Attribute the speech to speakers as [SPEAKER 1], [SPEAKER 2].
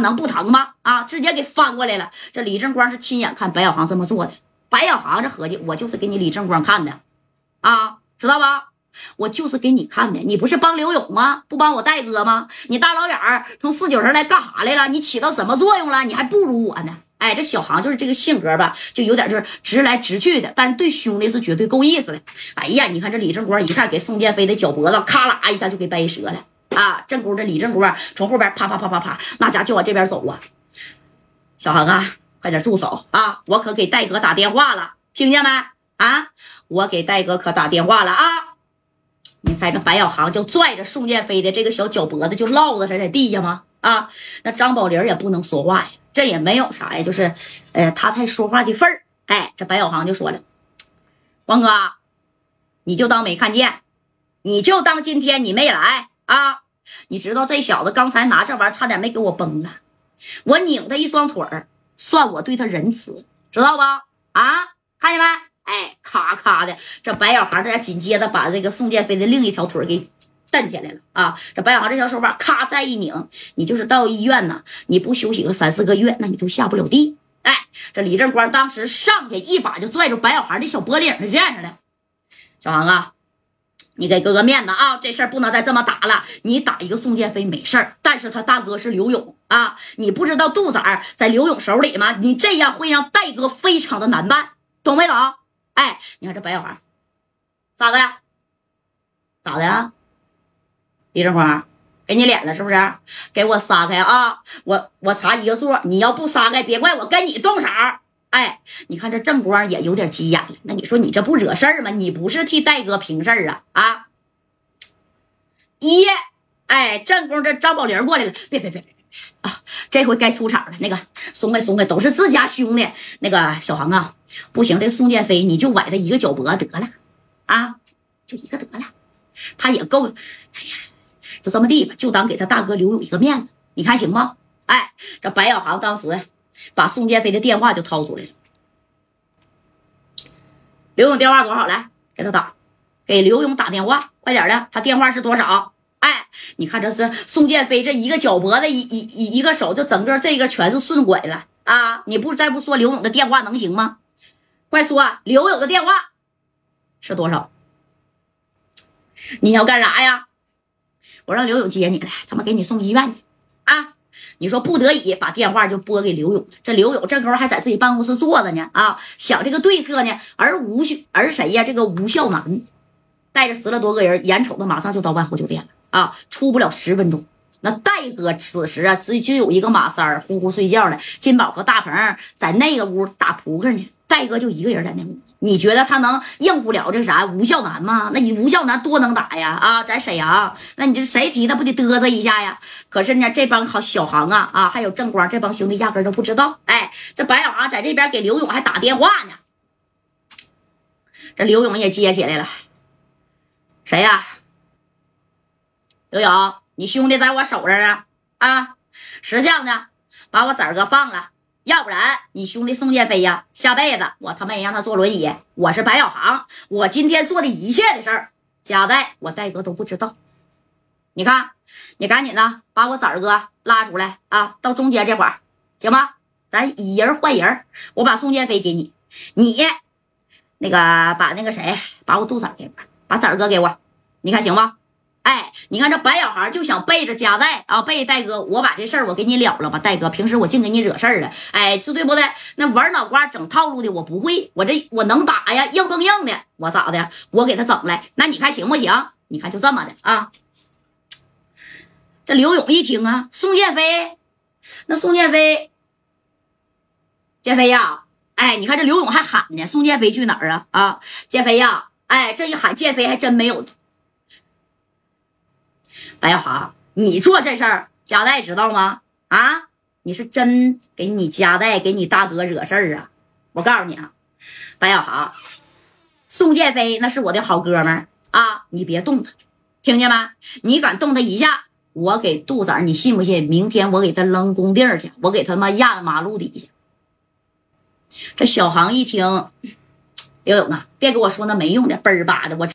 [SPEAKER 1] 能不疼吗？啊，直接给翻过来了。这李正光是亲眼看白小航这么做的。白小航这合计，我就是给你李正光看的，啊，知道吧？我就是给你看的。你不是帮刘勇吗？不帮我戴哥吗？你大老远从四九城来干啥来了？你起到什么作用了？你还不如我呢。哎，这小航就是这个性格吧，就有点就是直来直去的，但是对兄弟是绝对够意思的。哎呀，你看这李正光一看，给宋建飞的脚脖子咔啦一下就给掰折了啊！正宫这李正光从后边啪啪啪啪啪，那家就往这边走啊！小航啊，快点住手啊！我可给戴哥打电话了，听见没？啊，我给戴哥可打电话了啊！你猜这白小航就拽着宋建飞的这个小脚脖子就落在在地下吗？啊，那张宝林也不能说话呀。这也没有啥呀，就是，呃，他太说话的份儿。哎，这白小航就说了：“王哥，你就当没看见，你就当今天你没来啊！你知道这小子刚才拿这玩意儿差点没给我崩了，我拧他一双腿儿，算我对他仁慈，知道吧？啊，看见没？哎，咔咔的，这白小航这紧接着把这个宋建飞的另一条腿给。”蹬起来了啊！这白小航这小手法咔再一拧，你就是到医院呢，你不休息个三四个月，那你都下不了地。哎，这李正光当时上去一把就拽住白小航的小脖领子，这样式的。小航啊，你给哥哥面子啊，这事儿不能再这么打了。你打一个宋建飞没事儿，但是他大哥是刘勇啊，你不知道杜仔在刘勇手里吗？你这样会让戴哥非常的难办，懂没懂？哎，你看这白小航，咋的？咋的？李正光，给你脸了是不是？给我撒开啊！我我查一个数，你要不撒开，别怪我跟你动手。哎，你看这正光也有点急眼了。那你说你这不惹事儿吗？你不是替戴哥平事儿啊？啊！一，哎，正宫这张宝林过来了，别别别别别啊！这回该出场了。那个松开松开，都是自家兄弟。那个小航啊，不行，这宋建飞你就崴他一个脚脖得了啊，就一个得了，他也够。哎呀！就这么地吧，就当给他大哥留有一个面子，你看行吗？哎，这白小航当时把宋建飞的电话就掏出来了。刘勇电话多少？来给他打，给刘勇打电话，快点的，他电话是多少？哎，你看这是宋建飞这一个脚脖子，一一一个手，就整个这个全是顺拐了啊！你不再不说刘勇的电话能行吗？快说，刘勇的电话是多少？你要干啥呀？我让刘勇接你来，他妈给你送医院去啊！你说不得已把电话就拨给刘勇。这刘勇这时候还在自己办公室坐着呢啊，想这个对策呢。而吴秀，而谁呀？这个吴孝南带着十来多个人，眼瞅着马上就到万豪酒店了啊，出不了十分钟。那戴哥此时啊，只就有一个马三呼呼睡觉呢。金宝和大鹏在那个屋打扑克呢，戴哥就一个人在那。你觉得他能应付了这啥吴孝南吗？那你吴孝南多能打呀！啊，在沈阳，那你这谁提他不得嘚瑟一下呀？可是呢，这帮好小航啊啊，还有正光这帮兄弟压根都不知道。哎，这白小航在这边给刘勇还打电话呢。这刘勇也接起来了，谁呀？刘勇，你兄弟在我手上呢啊！识相的，把我子儿哥放了。要不然你兄弟宋建飞呀，下辈子我他妈也让他坐轮椅。我是白小航，我今天做的一切的事儿，贾代我戴哥都不知道。你看，你赶紧的把我崽儿哥拉出来啊，到中间这块儿，行吗？咱以人换人，我把宋建飞给你，你那个把那个谁，把我杜仔给我，把崽儿哥给我，你看行吗？哎，你看这白小孩就想背着夹带啊，背戴哥，我把这事儿我给你了了吧，戴哥，平时我净给你惹事儿了，哎，是对不对？那玩脑瓜整套路的我不会，我这我能打呀，硬碰硬的，我咋的？我给他整来，那你看行不行？你看就这么的啊。这刘勇一听啊，宋建飞，那宋建飞，建飞呀，哎，你看这刘勇还喊呢，宋建飞去哪儿啊？啊，建飞呀，哎，这一喊建飞还真没有。白小航，你做这事儿，加代知道吗？啊，你是真给你加代给你大哥惹事儿啊！我告诉你啊，白小航，宋建飞那是我的好哥们儿啊，你别动他，听见没？你敢动他一下，我给杜子儿你信不信？明天我给他扔工地儿去，我给他妈压马路底下。这小航一听，刘勇啊，别给我说那没用的，嘣儿吧的，我。